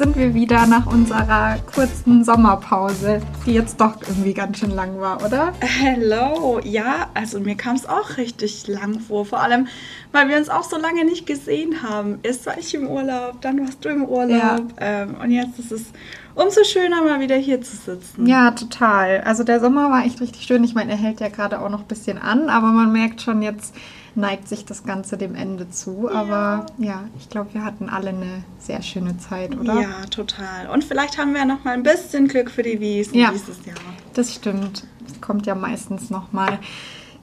sind wir wieder nach unserer kurzen Sommerpause, die jetzt doch irgendwie ganz schön lang war, oder? Hello, ja, also mir kam es auch richtig lang vor, vor allem, weil wir uns auch so lange nicht gesehen haben. Erst war ich im Urlaub, dann warst du im Urlaub ja. ähm, und jetzt ist es umso schöner, mal wieder hier zu sitzen. Ja, total. Also der Sommer war echt richtig schön. Ich meine, er hält ja gerade auch noch ein bisschen an, aber man merkt schon jetzt, neigt sich das Ganze dem Ende zu. Ja. Aber ja, ich glaube, wir hatten alle eine sehr schöne Zeit, oder? Ja, total. Und vielleicht haben wir noch mal ein bisschen Glück für die Wiesen ja, dieses Jahr. Das stimmt. Das kommt ja meistens noch mal.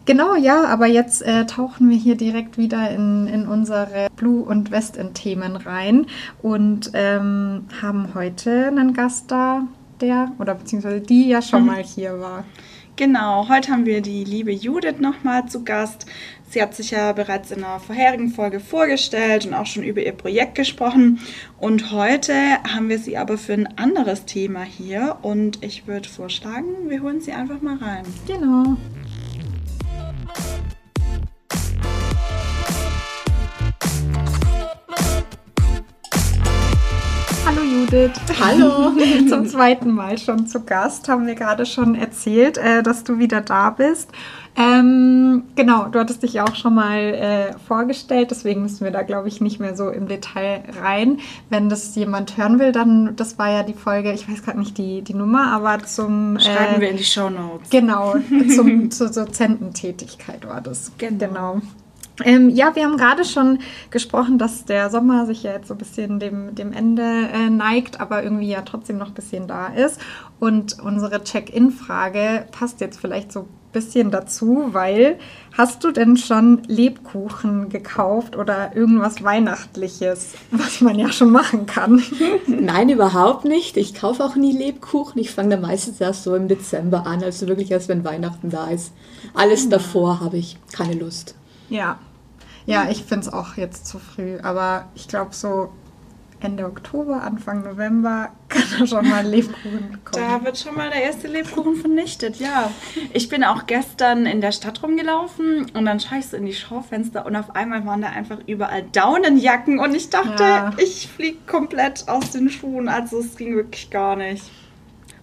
Genau, ja, aber jetzt äh, tauchen wir hier direkt wieder in, in unsere Blue- und Westend-Themen rein und ähm, haben heute einen Gast da, der oder beziehungsweise die ja schon mhm. mal hier war. Genau, heute haben wir die liebe Judith nochmal zu Gast. Sie hat sich ja bereits in einer vorherigen Folge vorgestellt und auch schon über ihr Projekt gesprochen. Und heute haben wir sie aber für ein anderes Thema hier. Und ich würde vorschlagen, wir holen sie einfach mal rein. Genau. Judith. Hallo. Zum zweiten Mal schon zu Gast, haben wir gerade schon erzählt, äh, dass du wieder da bist. Ähm, genau, du hattest dich ja auch schon mal äh, vorgestellt, deswegen müssen wir da, glaube ich, nicht mehr so im Detail rein. Wenn das jemand hören will, dann, das war ja die Folge, ich weiß gerade nicht die, die Nummer, aber zum... Äh, Schreiben wir in die Show Notes. Genau, zum, zur Dozententätigkeit war das. Genau. genau. Ähm, ja, wir haben gerade schon gesprochen, dass der Sommer sich ja jetzt so ein bisschen dem, dem Ende äh, neigt, aber irgendwie ja trotzdem noch ein bisschen da ist. Und unsere Check-in-Frage passt jetzt vielleicht so ein bisschen dazu, weil hast du denn schon Lebkuchen gekauft oder irgendwas Weihnachtliches, was man ja schon machen kann? Nein, überhaupt nicht. Ich kaufe auch nie Lebkuchen. Ich fange da meistens erst so im Dezember an, also wirklich erst, wenn Weihnachten da ist. Alles davor habe ich keine Lust. Ja, ja, ich finde es auch jetzt zu früh, aber ich glaube so Ende Oktober, Anfang November kann da schon mal Lebkuchen kommen. Da wird schon mal der erste Lebkuchen vernichtet, ja. Ich bin auch gestern in der Stadt rumgelaufen und dann schaue ich so in die Schaufenster und auf einmal waren da einfach überall Daunenjacken und ich dachte, ja. ich fliege komplett aus den Schuhen. Also es ging wirklich gar nicht.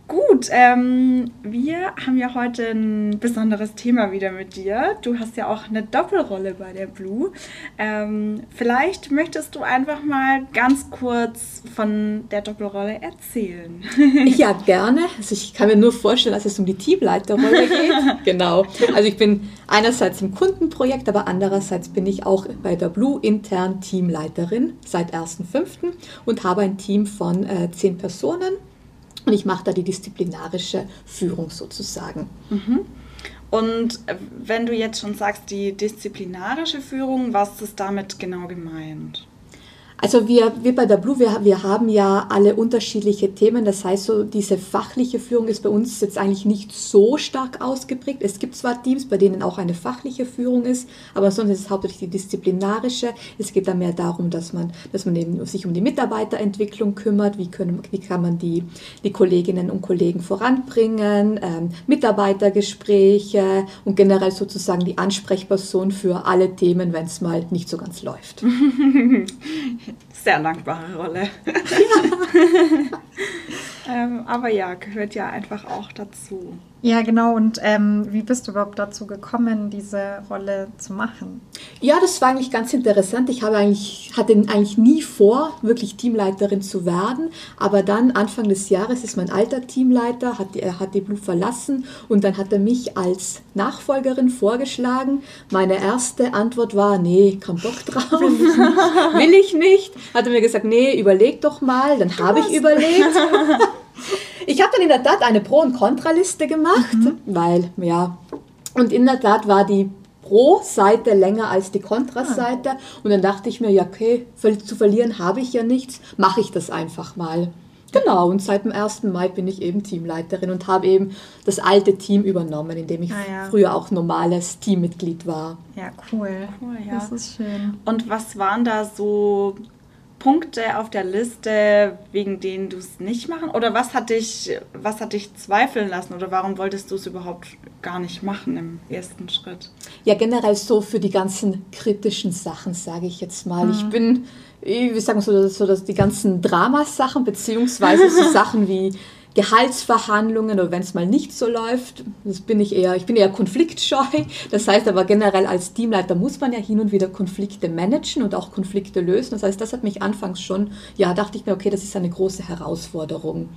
Gut, ähm, wir haben ja heute ein besonderes Thema wieder mit dir. Du hast ja auch eine Doppelrolle bei der Blue. Ähm, vielleicht möchtest du einfach mal ganz kurz von der Doppelrolle erzählen. Ja, gerne. Also ich kann mir nur vorstellen, dass es um die Teamleiterrolle geht. genau. Also ich bin einerseits im Kundenprojekt, aber andererseits bin ich auch bei der Blue intern Teamleiterin seit 1.5. und habe ein Team von äh, zehn Personen und ich mache da die disziplinarische Führung sozusagen. Mhm. Und wenn du jetzt schon sagst, die disziplinarische Führung, was ist damit genau gemeint? Also wir, wir bei der Blue, wir, wir haben ja alle unterschiedliche Themen. Das heißt, so diese fachliche Führung ist bei uns jetzt eigentlich nicht so stark ausgeprägt. Es gibt zwar Teams, bei denen auch eine fachliche Führung ist, aber sonst ist es hauptsächlich die disziplinarische. Es geht dann mehr darum, dass man, dass man eben sich um die Mitarbeiterentwicklung kümmert. Wie, können, wie kann man die, die Kolleginnen und Kollegen voranbringen? Ähm, Mitarbeitergespräche und generell sozusagen die Ansprechperson für alle Themen, wenn es mal nicht so ganz läuft. Sehr dankbare Rolle. ähm, aber ja, gehört ja einfach auch dazu. Ja, genau. Und ähm, wie bist du überhaupt dazu gekommen, diese Rolle zu machen? Ja, das war eigentlich ganz interessant. Ich habe eigentlich, hatte eigentlich nie vor, wirklich Teamleiterin zu werden. Aber dann Anfang des Jahres ist mein alter Teamleiter, hat, er hat die Blue verlassen und dann hat er mich als Nachfolgerin vorgeschlagen. Meine erste Antwort war, nee, kein Bock drauf, will ich nicht. Will ich nicht. Hat er mir gesagt, nee, überleg doch mal. Dann habe ich überlegt. Ich habe dann in der Tat eine Pro- und Kontraliste gemacht, mhm. weil, ja, und in der Tat war die Pro-Seite länger als die Kontraseite. Ah. Und dann dachte ich mir, ja, okay, zu verlieren habe ich ja nichts, mache ich das einfach mal. Genau, und seit dem 1. Mai bin ich eben Teamleiterin und habe eben das alte Team übernommen, in dem ich ah, ja. früher auch normales Teammitglied war. Ja, cool. cool ja. Das ist schön. Und was waren da so Punkte auf der Liste, wegen denen du es nicht machen? Oder was hat dich, was hat dich zweifeln lassen? Oder warum wolltest du es überhaupt gar nicht machen im ersten Schritt? Ja, generell so für die ganzen kritischen Sachen, sage ich jetzt mal. Mhm. Ich bin wie sagen so, so dass die ganzen Dramasachen, beziehungsweise so Sachen wie Gehaltsverhandlungen oder wenn es mal nicht so läuft, das bin ich eher, ich bin eher konfliktscheu. Das heißt aber generell als Teamleiter muss man ja hin und wieder Konflikte managen und auch Konflikte lösen. Das heißt, das hat mich anfangs schon, ja, dachte ich mir, okay, das ist eine große Herausforderung.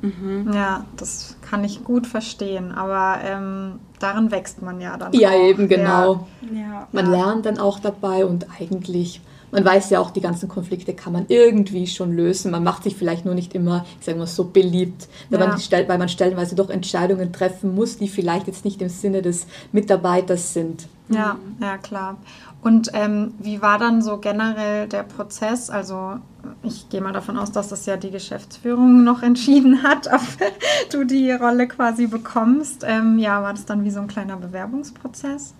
Mhm. Ja, das kann ich gut verstehen, aber ähm, daran wächst man ja dann. Ja, auch. eben genau. Ja. Man ja. lernt dann auch dabei und eigentlich man weiß ja auch, die ganzen Konflikte kann man irgendwie schon lösen. Man macht sich vielleicht nur nicht immer, ich sage mal, so beliebt, weil, ja. man, weil man stellenweise doch Entscheidungen treffen muss, die vielleicht jetzt nicht im Sinne des Mitarbeiters sind. Ja, ja, klar. Und ähm, wie war dann so generell der Prozess? Also ich gehe mal davon aus, dass das ja die Geschäftsführung noch entschieden hat, ob du die Rolle quasi bekommst. Ähm, ja, war das dann wie so ein kleiner Bewerbungsprozess?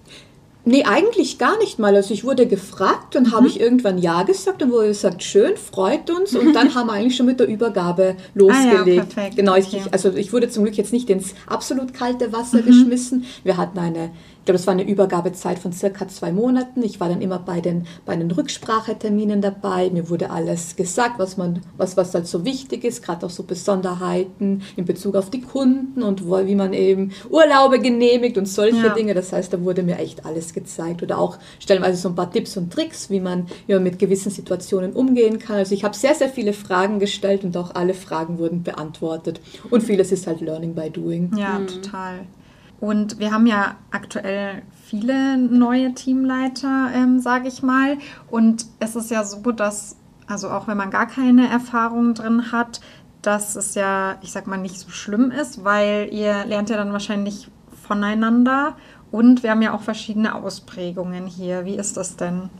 Nee, eigentlich gar nicht mal. Also ich wurde gefragt und mhm. habe ich irgendwann Ja gesagt und wurde gesagt, schön, freut uns. Und dann haben wir eigentlich schon mit der Übergabe losgelegt. Ah ja, perfekt. Genau, ich, okay. also ich wurde zum Glück jetzt nicht ins absolut kalte Wasser mhm. geschmissen. Wir hatten eine glaube, das war eine Übergabezeit von circa zwei Monaten. Ich war dann immer bei den, bei den Rückspracheterminen dabei. Mir wurde alles gesagt, was, man, was, was halt so wichtig ist, gerade auch so Besonderheiten in Bezug auf die Kunden und wo, wie man eben Urlaube genehmigt und solche ja. Dinge. Das heißt, da wurde mir echt alles gezeigt. Oder auch stellenweise so ein paar Tipps und Tricks, wie man ja, mit gewissen Situationen umgehen kann. Also ich habe sehr, sehr viele Fragen gestellt und auch alle Fragen wurden beantwortet. Und vieles ist halt Learning by Doing. Ja, mhm. total. Und wir haben ja aktuell viele neue Teamleiter, ähm, sage ich mal. Und es ist ja so, dass, also auch wenn man gar keine Erfahrung drin hat, dass es ja, ich sag mal, nicht so schlimm ist, weil ihr lernt ja dann wahrscheinlich voneinander. Und wir haben ja auch verschiedene Ausprägungen hier. Wie ist das denn?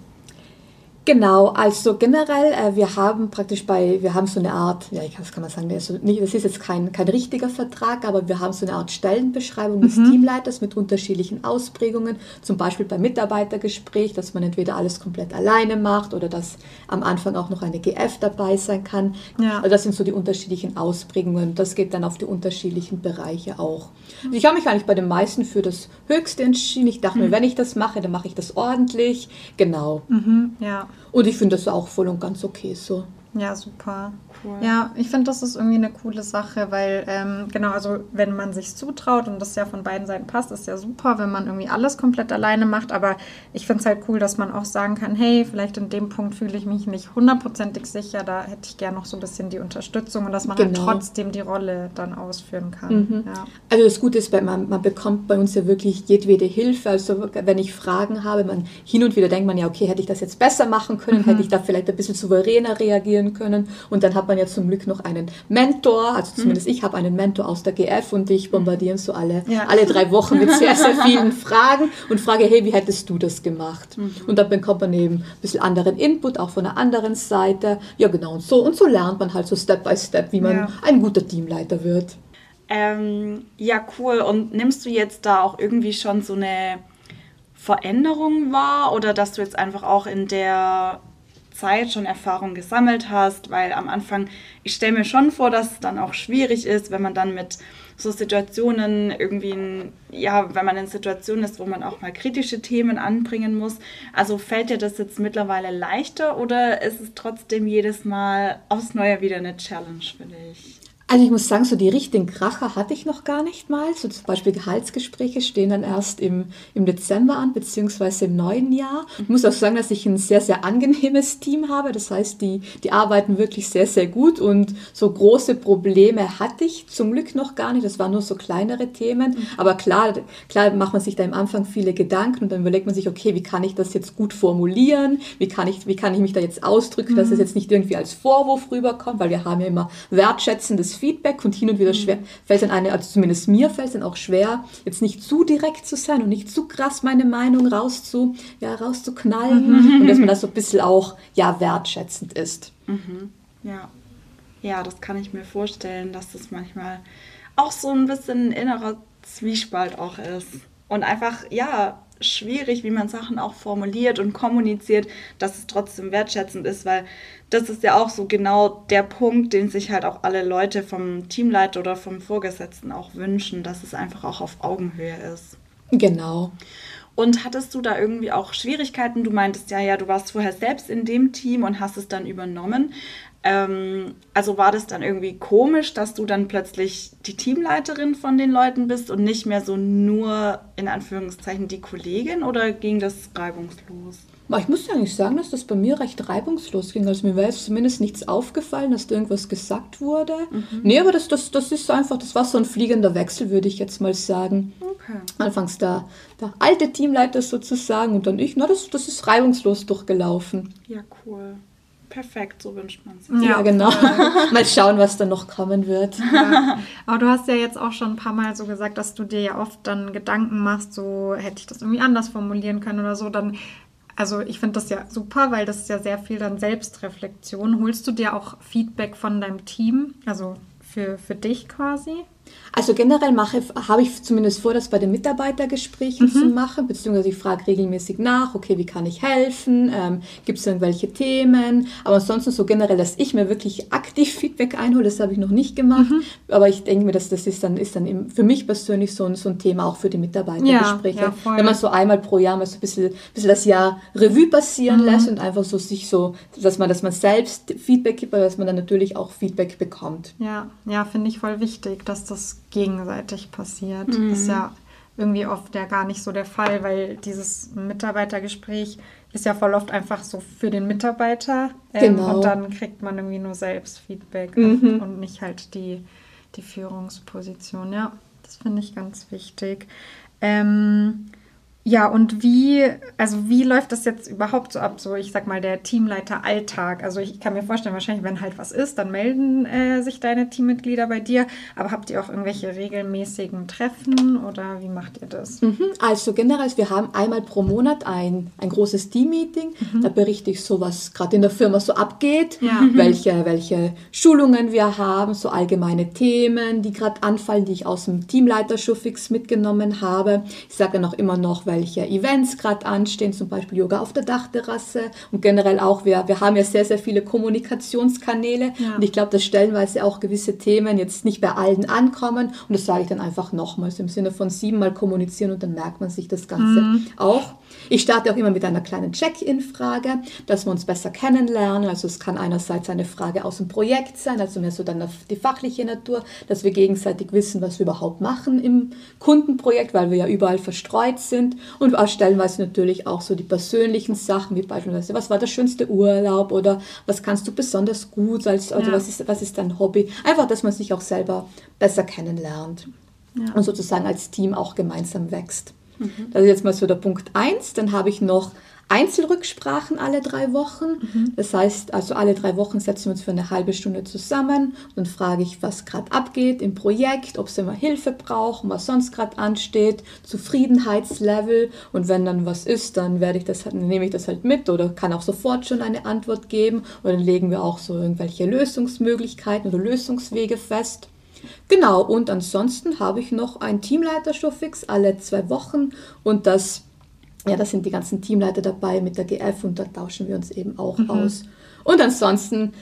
Genau, also generell, äh, wir haben praktisch bei, wir haben so eine Art, ja, das kann man sagen, also nicht, das ist jetzt kein, kein richtiger Vertrag, aber wir haben so eine Art Stellenbeschreibung des mhm. Teamleiters mit unterschiedlichen Ausprägungen, zum Beispiel beim Mitarbeitergespräch, dass man entweder alles komplett alleine macht oder dass am Anfang auch noch eine GF dabei sein kann. Ja. Also das sind so die unterschiedlichen Ausprägungen. Das geht dann auf die unterschiedlichen Bereiche auch. Also ich habe mich eigentlich bei den meisten für das Höchste entschieden. Ich dachte mhm. mir, wenn ich das mache, dann mache ich das ordentlich. Genau. Mhm, ja. Und ich finde das auch voll und ganz okay so. Ja, super. Cool. Ja, ich finde, das ist irgendwie eine coole Sache, weil, ähm, genau, also wenn man sich zutraut und das ja von beiden Seiten passt, ist ja super, wenn man irgendwie alles komplett alleine macht. Aber ich finde es halt cool, dass man auch sagen kann, hey, vielleicht in dem Punkt fühle ich mich nicht hundertprozentig sicher, da hätte ich gerne noch so ein bisschen die Unterstützung und dass man halt genau. halt trotzdem die Rolle dann ausführen kann. Mhm. Ja. Also das Gute ist, man, man bekommt bei uns ja wirklich jedwede Hilfe. Also wenn ich Fragen habe, man hin und wieder denkt man ja, okay, hätte ich das jetzt besser machen können, mhm. hätte ich da vielleicht ein bisschen souveräner reagieren können. Und dann hat man ja zum Glück noch einen Mentor, also zumindest mhm. ich habe einen Mentor aus der GF und dich bombardieren so alle, ja. alle drei Wochen mit sehr, sehr vielen Fragen und frage, hey, wie hättest du das gemacht? Mhm. Und dann bekommt man eben ein bisschen anderen Input, auch von der anderen Seite. Ja, genau, und so, und so lernt man halt so Step by Step, wie man ja. ein guter Teamleiter wird. Ähm, ja, cool. Und nimmst du jetzt da auch irgendwie schon so eine Veränderung wahr oder dass du jetzt einfach auch in der Zeit schon Erfahrung gesammelt hast, weil am Anfang, ich stelle mir schon vor, dass es dann auch schwierig ist, wenn man dann mit so Situationen irgendwie, in, ja, wenn man in Situationen ist, wo man auch mal kritische Themen anbringen muss. Also fällt dir das jetzt mittlerweile leichter oder ist es trotzdem jedes Mal aufs Neue wieder eine Challenge für dich? Also ich muss sagen, so die richtigen Kracher hatte ich noch gar nicht mal. So zum Beispiel Gehaltsgespräche stehen dann erst im, im Dezember an, beziehungsweise im neuen Jahr. Ich muss auch sagen, dass ich ein sehr, sehr angenehmes Team habe. Das heißt, die, die arbeiten wirklich sehr, sehr gut und so große Probleme hatte ich zum Glück noch gar nicht. Das waren nur so kleinere Themen. Aber klar, klar macht man sich da am Anfang viele Gedanken und dann überlegt man sich, okay, wie kann ich das jetzt gut formulieren? Wie kann ich, wie kann ich mich da jetzt ausdrücken, dass es jetzt nicht irgendwie als Vorwurf rüberkommt? Weil wir haben ja immer wertschätzendes Feedback und hin und wieder schwer, fällt dann eine, also zumindest mir fällt es dann auch schwer, jetzt nicht zu direkt zu sein und nicht zu krass meine Meinung rauszu, ja, rauszuknallen mhm. und dass man das so ein bisschen auch, ja, wertschätzend ist. Mhm. Ja. Ja, das kann ich mir vorstellen, dass das manchmal auch so ein bisschen ein innerer Zwiespalt auch ist. Und einfach, ja, schwierig, wie man Sachen auch formuliert und kommuniziert, dass es trotzdem wertschätzend ist, weil das ist ja auch so genau der Punkt, den sich halt auch alle Leute vom Teamleiter oder vom Vorgesetzten auch wünschen, dass es einfach auch auf Augenhöhe ist. Genau. Und hattest du da irgendwie auch Schwierigkeiten? Du meintest ja, ja, du warst vorher selbst in dem Team und hast es dann übernommen. Ähm, also war das dann irgendwie komisch, dass du dann plötzlich die Teamleiterin von den Leuten bist und nicht mehr so nur in Anführungszeichen die Kollegin oder ging das reibungslos? Ich muss ja eigentlich sagen, dass das bei mir recht reibungslos ging. Also mir war jetzt zumindest nichts aufgefallen, dass da irgendwas gesagt wurde. Mhm. Nee, aber das, das, das ist einfach, das war so ein fliegender Wechsel, würde ich jetzt mal sagen. Okay. Anfangs der, der alte Teamleiter sozusagen und dann ich. Na, das, das ist reibungslos durchgelaufen. Ja, cool. Perfekt, so wünscht man es. Ja, ja, genau. mal schauen, was dann noch kommen wird. Ja. Aber du hast ja jetzt auch schon ein paar Mal so gesagt, dass du dir ja oft dann Gedanken machst, so hätte ich das irgendwie anders formulieren können oder so. Dann also ich finde das ja super, weil das ist ja sehr viel dann Selbstreflexion. Holst du dir auch Feedback von deinem Team, also für, für dich quasi? Also generell mache, habe ich zumindest vor, das bei den Mitarbeitergesprächen mhm. zu machen, beziehungsweise ich frage regelmäßig nach, okay, wie kann ich helfen, ähm, gibt es irgendwelche Themen, aber ansonsten so generell, dass ich mir wirklich aktiv Feedback einhole, das habe ich noch nicht gemacht, mhm. aber ich denke mir, dass das ist dann, ist dann für mich persönlich so ein, so ein Thema auch für die Mitarbeitergespräche, ja, ja, wenn man so einmal pro Jahr mal so ein bisschen, bisschen das Jahr Revue passieren mhm. lässt und einfach so sich so, dass man, dass man selbst Feedback gibt, aber dass man dann natürlich auch Feedback bekommt. Ja, ja, finde ich voll wichtig, dass das gegenseitig passiert. Mhm. Ist ja irgendwie oft ja gar nicht so der Fall, weil dieses Mitarbeitergespräch ist ja voll oft einfach so für den Mitarbeiter ähm, genau. und dann kriegt man irgendwie nur selbst Feedback mhm. und nicht halt die, die Führungsposition. Ja, das finde ich ganz wichtig. Ähm, ja, und wie, also wie läuft das jetzt überhaupt so ab, so ich sag mal, der Teamleiter-Alltag? Also ich kann mir vorstellen, wahrscheinlich, wenn halt was ist, dann melden äh, sich deine Teammitglieder bei dir. Aber habt ihr auch irgendwelche regelmäßigen Treffen oder wie macht ihr das? Mhm, also generell, wir haben einmal pro Monat ein, ein großes Team-Meeting. Mhm. Da berichte ich so, was gerade in der Firma so abgeht, ja. Mhm. welche, welche Schulungen wir haben, so allgemeine Themen, die gerade anfallen, die ich aus dem Teamleiter-Showfix mitgenommen habe. Ich sage dann auch immer noch, weil welche Events gerade anstehen, zum Beispiel Yoga auf der Dachterrasse und generell auch, wir, wir haben ja sehr, sehr viele Kommunikationskanäle ja. und ich glaube, dass stellenweise auch gewisse Themen jetzt nicht bei allen ankommen und das sage ich dann einfach nochmals im Sinne von siebenmal kommunizieren und dann merkt man sich das Ganze mhm. auch. Ich starte auch immer mit einer kleinen Check-in-Frage, dass wir uns besser kennenlernen. Also es kann einerseits eine Frage aus dem Projekt sein, also mehr so dann die fachliche Natur, dass wir gegenseitig wissen, was wir überhaupt machen im Kundenprojekt, weil wir ja überall verstreut sind. Und auch stellenweise natürlich auch so die persönlichen Sachen, wie beispielsweise, was war der schönste Urlaub oder was kannst du besonders gut, als, also ja. was, ist, was ist dein Hobby. Einfach, dass man sich auch selber besser kennenlernt ja. und sozusagen als Team auch gemeinsam wächst. Mhm. Das ist jetzt mal so der Punkt 1. Dann habe ich noch Einzelrücksprachen alle drei Wochen. Mhm. Das heißt, also alle drei Wochen setzen wir uns für eine halbe Stunde zusammen. Dann frage ich, was gerade abgeht im Projekt, ob sie mal Hilfe brauchen, was sonst gerade ansteht, Zufriedenheitslevel. Und wenn dann was ist, dann werde ich das, dann nehme ich das halt mit oder kann auch sofort schon eine Antwort geben. Und dann legen wir auch so irgendwelche Lösungsmöglichkeiten oder Lösungswege fest. Genau, und ansonsten habe ich noch ein Teamleiter-Showfix alle zwei Wochen und das, ja, da sind die ganzen Teamleiter dabei mit der GF und da tauschen wir uns eben auch mhm. aus. Und ansonsten,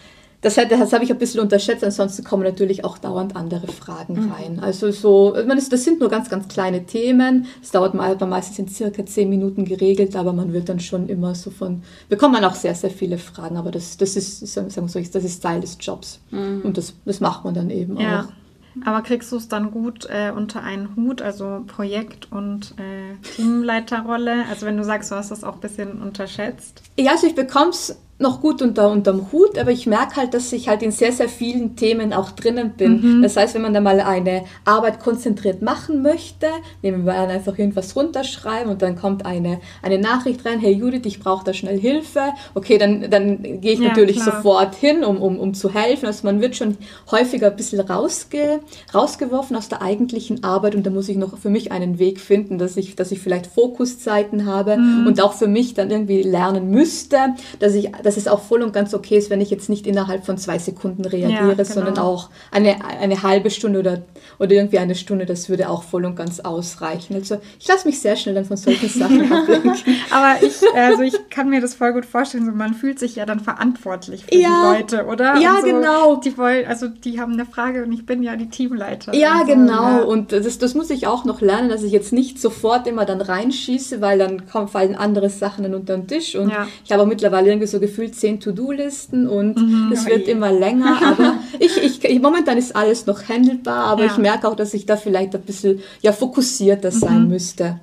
das, das habe ich ein bisschen unterschätzt, ansonsten kommen natürlich auch dauernd andere Fragen mhm. rein. Also so, man ist, das sind nur ganz, ganz kleine Themen. Es dauert mal, meistens in circa zehn Minuten geregelt, aber man wird dann schon immer so von, bekommt man auch sehr, sehr viele Fragen, aber das, das ist, sagen wir so, das ist Teil des Jobs. Mhm. Und das, das macht man dann eben ja. auch. Aber kriegst du es dann gut äh, unter einen Hut, also Projekt- und äh, Teamleiterrolle? Also wenn du sagst, du hast das auch ein bisschen unterschätzt? Ja, also ich bekomme es noch gut unter, unterm Hut, aber ich merke halt, dass ich halt in sehr, sehr vielen Themen auch drinnen bin. Mhm. Das heißt, wenn man da mal eine Arbeit konzentriert machen möchte, nehmen wir an, einfach irgendwas runterschreiben und dann kommt eine, eine Nachricht rein, hey Judith, ich brauche da schnell Hilfe. Okay, dann, dann gehe ich ja, natürlich klar. sofort hin, um, um, um zu helfen. Also man wird schon häufiger ein bisschen rausge, rausgeworfen aus der eigentlichen Arbeit und da muss ich noch für mich einen Weg finden, dass ich, dass ich vielleicht Fokuszeiten habe mhm. und auch für mich dann irgendwie lernen müsste, dass ich dass es auch voll und ganz okay ist, wenn ich jetzt nicht innerhalb von zwei Sekunden reagiere, ja, genau. sondern auch eine, eine halbe Stunde oder, oder irgendwie eine Stunde, das würde auch voll und ganz ausreichen. Also ich lasse mich sehr schnell dann von solchen Sachen ablenken. Aber ich, also ich kann mir das voll gut vorstellen, so man fühlt sich ja dann verantwortlich für ja, die Leute, oder? Ja, so, genau. Die wollen, also die haben eine Frage und ich bin ja die Teamleiterin. Ja, so, genau. Ja. Und das, das muss ich auch noch lernen, dass ich jetzt nicht sofort immer dann reinschieße, weil dann kommen, fallen andere Sachen dann unter den Tisch. Und ich habe auch mittlerweile irgendwie so gefühlt zehn To-Do-Listen und mhm, es wird immer länger. Aber ich, ich, momentan ist alles noch handelbar, aber ich merke auch, dass ich da vielleicht ein bisschen ja, fokussierter sein mhm. müsste.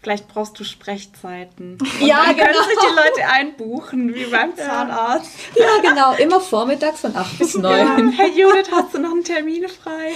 Vielleicht brauchst du Sprechzeiten. Und ja, dann genau. können sich die Leute einbuchen, wie beim Zahnarzt. Ja, genau. Immer vormittags von 8 bis 9. Ja. Hey Judith, hast du noch einen Termin frei?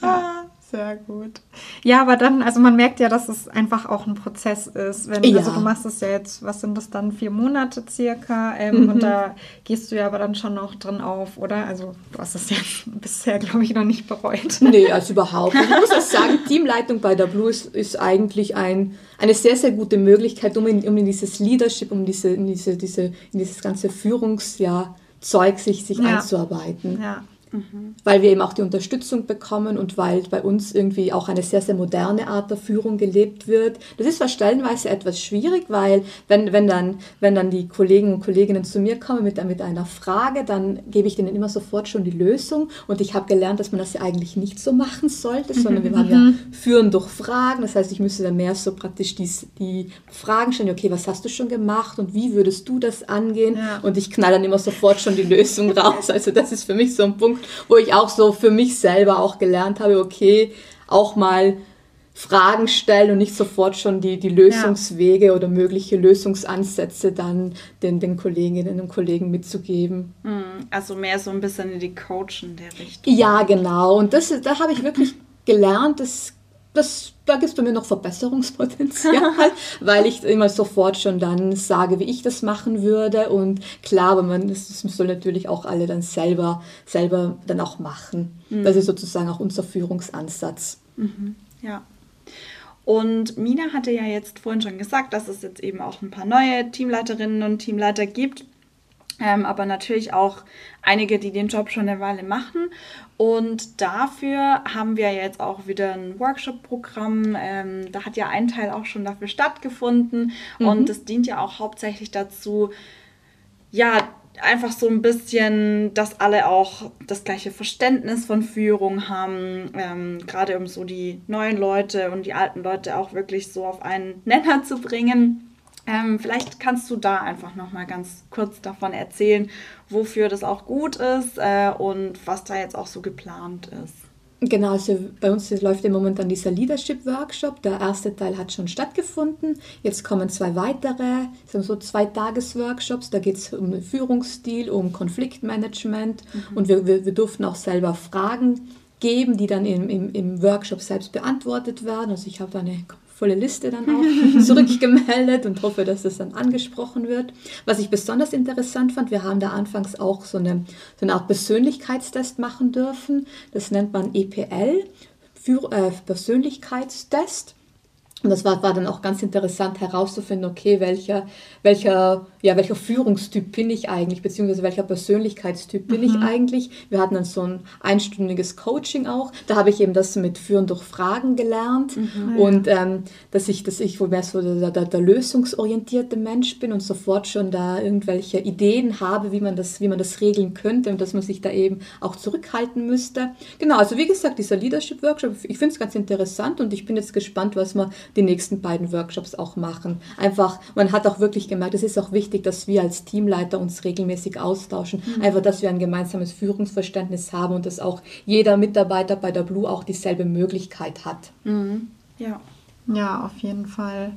Ja. ah. Sehr gut. Ja, aber dann, also man merkt ja, dass es einfach auch ein Prozess ist. Wenn, ja. Also du machst es ja jetzt, was sind das dann, vier Monate circa? Ähm, mhm. Und da gehst du ja aber dann schon noch drin auf, oder? Also du hast es ja bisher, glaube ich, noch nicht bereut. Nee, also überhaupt. Ich muss auch sagen, Teamleitung bei der Blues ist eigentlich ein, eine sehr, sehr gute Möglichkeit, um in, um in dieses Leadership, um diese, in, diese, diese, in dieses ganze Führungsjahr-Zeug sich, sich ja. einzuarbeiten. Ja. Mhm. Weil wir eben auch die Unterstützung bekommen und weil bei uns irgendwie auch eine sehr, sehr moderne Art der Führung gelebt wird. Das ist zwar stellenweise etwas schwierig, weil wenn, wenn, dann, wenn dann die Kollegen und Kolleginnen zu mir kommen mit, mit einer Frage, dann gebe ich denen immer sofort schon die Lösung. Und ich habe gelernt, dass man das ja eigentlich nicht so machen sollte, sondern wir haben ja mhm. Führen durch Fragen. Das heißt, ich müsste dann mehr so praktisch die, die Fragen stellen, okay, was hast du schon gemacht und wie würdest du das angehen? Ja. Und ich knall dann immer sofort schon die Lösung raus. Also das ist für mich so ein Punkt, wo ich auch so für mich selber auch gelernt habe, okay, auch mal Fragen stellen und nicht sofort schon die, die Lösungswege ja. oder mögliche Lösungsansätze dann den, den Kolleginnen und Kollegen mitzugeben. Hm, also mehr so ein bisschen in die Coachen der Richtung. Ja, genau. Und das, da habe ich wirklich gelernt, das das, da gibt es bei mir noch Verbesserungspotenzial, weil ich immer sofort schon dann sage, wie ich das machen würde. Und klar, aber man, das, das soll natürlich auch alle dann selber, selber dann auch machen. Mhm. Das ist sozusagen auch unser Führungsansatz. Mhm. Ja. Und Mina hatte ja jetzt vorhin schon gesagt, dass es jetzt eben auch ein paar neue Teamleiterinnen und Teamleiter gibt. Ähm, aber natürlich auch einige, die den Job schon eine Weile machen. Und dafür haben wir jetzt auch wieder ein Workshop-Programm. Ähm, da hat ja ein Teil auch schon dafür stattgefunden. Mhm. Und das dient ja auch hauptsächlich dazu, ja, einfach so ein bisschen, dass alle auch das gleiche Verständnis von Führung haben, ähm, gerade um so die neuen Leute und die alten Leute auch wirklich so auf einen Nenner zu bringen. Ähm, vielleicht kannst du da einfach noch mal ganz kurz davon erzählen, wofür das auch gut ist äh, und was da jetzt auch so geplant ist. Genau, also bei uns läuft im Moment dann dieser Leadership Workshop. Der erste Teil hat schon stattgefunden. Jetzt kommen zwei weitere, so zwei Tagesworkshops. Da geht es um den Führungsstil, um Konfliktmanagement mhm. und wir, wir, wir durften auch selber Fragen geben, die dann im, im, im Workshop selbst beantwortet werden. Also ich habe da eine volle Liste dann auch zurückgemeldet und hoffe, dass das dann angesprochen wird. Was ich besonders interessant fand, wir haben da anfangs auch so eine, so eine Art Persönlichkeitstest machen dürfen. Das nennt man EPL, für, äh, Persönlichkeitstest. Und das war, war dann auch ganz interessant herauszufinden, okay, welcher, welcher, ja, welcher Führungstyp bin ich eigentlich, beziehungsweise welcher Persönlichkeitstyp bin mhm. ich eigentlich. Wir hatten dann so ein einstündiges Coaching auch. Da habe ich eben das mit Führen durch Fragen gelernt mhm. und ähm, dass ich, dass ich wohl mehr so der, der, der, lösungsorientierte Mensch bin und sofort schon da irgendwelche Ideen habe, wie man das, wie man das regeln könnte und dass man sich da eben auch zurückhalten müsste. Genau, also wie gesagt, dieser Leadership Workshop, ich finde es ganz interessant und ich bin jetzt gespannt, was man die nächsten beiden Workshops auch machen. Einfach, man hat auch wirklich gemerkt, es ist auch wichtig, dass wir als Teamleiter uns regelmäßig austauschen. Mhm. Einfach, dass wir ein gemeinsames Führungsverständnis haben und dass auch jeder Mitarbeiter bei der Blue auch dieselbe Möglichkeit hat. Mhm. Ja. Ja, auf jeden Fall.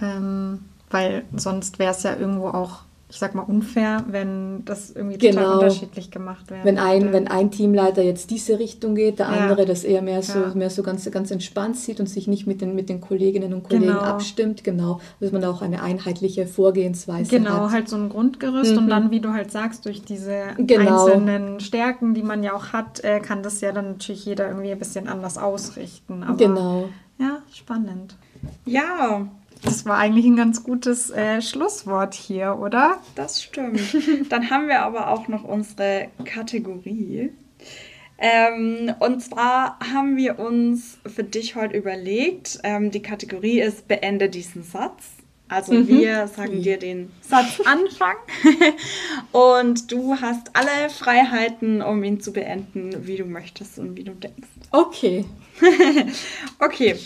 Ähm, weil sonst wäre es ja irgendwo auch ich sag mal, unfair, wenn das irgendwie total genau. unterschiedlich gemacht wäre. Wenn ein, wenn ein Teamleiter jetzt diese Richtung geht, der ja. andere das eher mehr so, ja. mehr so ganz, ganz entspannt sieht und sich nicht mit den, mit den Kolleginnen und Kollegen genau. abstimmt, genau, dass man auch eine einheitliche Vorgehensweise genau, hat. Genau, halt so ein Grundgerüst mhm. und dann, wie du halt sagst, durch diese genau. einzelnen Stärken, die man ja auch hat, äh, kann das ja dann natürlich jeder irgendwie ein bisschen anders ausrichten. Aber, genau. Ja, spannend. Ja, das war eigentlich ein ganz gutes äh, Schlusswort hier, oder? Das stimmt. Dann haben wir aber auch noch unsere Kategorie. Ähm, und zwar haben wir uns für dich heute überlegt, ähm, die Kategorie ist Beende diesen Satz. Also mhm. wir sagen dir den Satzanfang und du hast alle Freiheiten, um ihn zu beenden, wie du möchtest und wie du denkst. Okay. okay.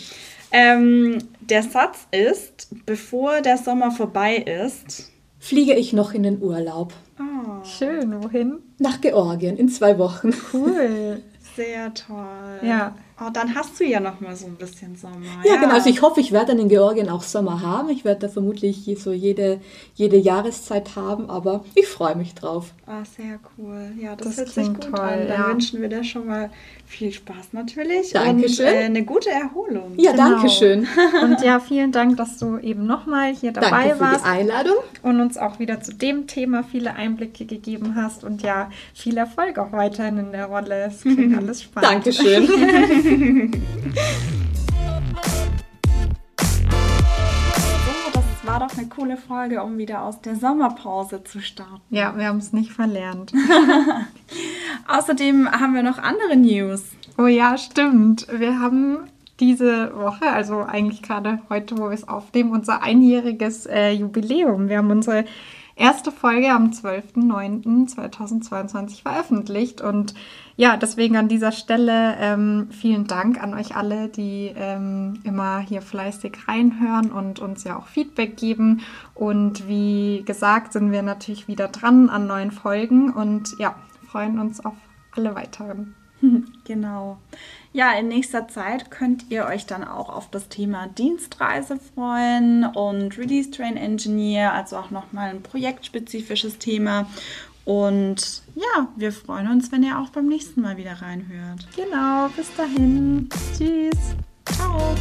Ähm, der Satz ist, bevor der Sommer vorbei ist, fliege ich noch in den Urlaub. Oh. Schön, wohin? Nach Georgien in zwei Wochen. Cool. Sehr toll. Ja. Oh, dann hast du ja noch mal so ein bisschen Sommer. Ja, ja, genau. Also ich hoffe, ich werde dann in Georgien auch Sommer haben. Ich werde da vermutlich so jede, jede Jahreszeit haben, aber ich freue mich drauf. Ah, sehr cool. Ja, das, das hört sich gut toll, an. Dann ja. wünschen wir dir schon mal viel Spaß natürlich. Dankeschön. Und äh, eine gute Erholung. Ja, genau. danke schön. Und ja, vielen Dank, dass du eben nochmal hier dabei danke für warst. Die Einladung. Und uns auch wieder zu dem Thema viele Einblicke gegeben hast. Und ja, viel Erfolg auch weiterhin in der Rolle. Es klingt alles spannend. Dankeschön. das war doch eine coole Folge, um wieder aus der Sommerpause zu starten. Ja, wir haben es nicht verlernt. Außerdem haben wir noch andere News. Oh ja, stimmt. Wir haben diese Woche, also eigentlich gerade heute, wo wir es aufnehmen, unser einjähriges äh, Jubiläum. Wir haben unsere erste Folge am 12.09.2022 veröffentlicht. Und ja, deswegen an dieser Stelle ähm, vielen Dank an euch alle, die ähm, immer hier fleißig reinhören und uns ja auch Feedback geben. Und wie gesagt, sind wir natürlich wieder dran an neuen Folgen und ja, freuen uns auf alle weiteren. Genau. Ja, in nächster Zeit könnt ihr euch dann auch auf das Thema Dienstreise freuen und Release Train Engineer, also auch nochmal ein projektspezifisches Thema. Und ja, wir freuen uns, wenn ihr auch beim nächsten Mal wieder reinhört. Genau, bis dahin. Tschüss. Ciao.